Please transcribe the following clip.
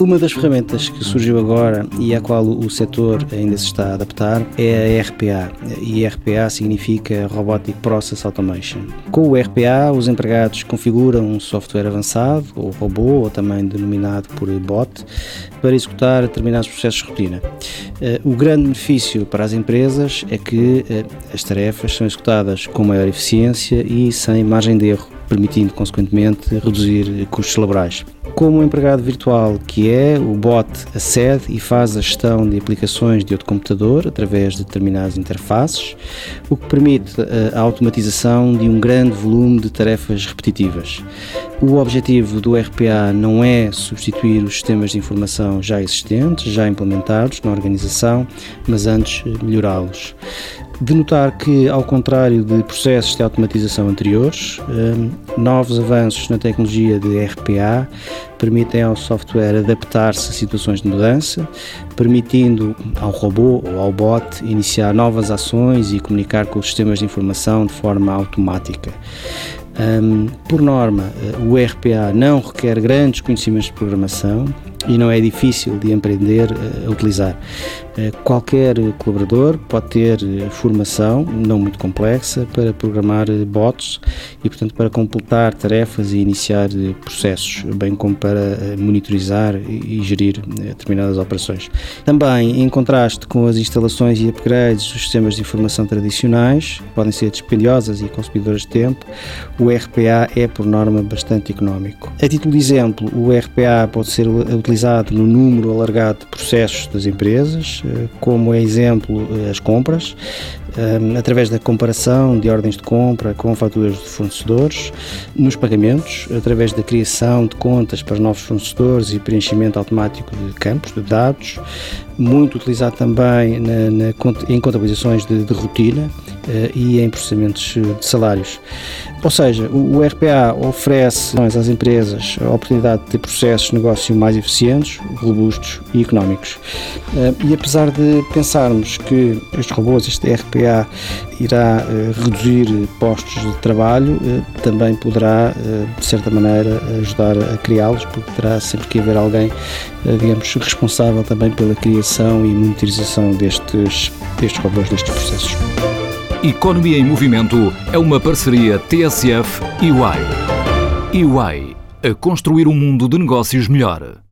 Uma das ferramentas que surgiu agora e à qual o setor ainda se está a adaptar é a RPA. E RPA significa Robotic Process Automation. Com o RPA, os empregados configuram um software avançado, ou robô, ou também denominado por bot, para executar determinados processos de rotina. Eh, o grande benefício para as empresas é que eh, as tarefas são executadas com maior eficiência e sem margem de erro, permitindo, consequentemente, reduzir custos laborais. Como empregado virtual que é, o bot acede e faz a gestão de aplicações de outro computador através de determinadas interfaces, o que permite a automatização de um grande volume de tarefas repetitivas. O objetivo do RPA não é substituir os sistemas de informação já existentes, já implementados na organização, mas antes melhorá-los de notar que, ao contrário de processos de automatização anteriores, hum, novos avanços na tecnologia de RPA permitem ao software adaptar-se a situações de mudança, permitindo ao robô ou ao bot iniciar novas ações e comunicar com os sistemas de informação de forma automática. Um, por norma, o RPA não requer grandes conhecimentos de programação e não é difícil de aprender a utilizar. Eh, qualquer colaborador pode ter eh, formação, não muito complexa, para programar eh, bots e, portanto, para completar tarefas e iniciar processos, bem como para monitorizar e gerir determinadas operações. Também, em contraste com as instalações e upgrades dos sistemas de informação tradicionais, podem ser dispendiosas e consumidoras de tempo, o RPA é, por norma, bastante económico. A título de exemplo, o RPA pode ser utilizado no número alargado de processos das empresas, como é exemplo eh, as compras, eh, através da comparação de ordens de compra com faturas de fornecedores, nos pagamentos, através da criação de contas para novos fornecedores e preenchimento automático de campos de dados, muito utilizado também na, na, em contabilizações de, de rotina e em processamentos de salários. Ou seja, o, RPA oferece às empresas a oportunidade de ter processos de negócio mais eficientes, robustos e económicos. Uh, e apesar de pensarmos que estes robôs, este RPA, irá reduzir postos de trabalho, também poderá, de certa maneira, ajudar a criá-los, porque terá sempre que haver alguém, digamos, responsável também pela criação e monitorização destes, destes robôs, destes processos. Economia em Movimento é uma parceria TSF e UI. UI a construir um mundo de negócios melhor.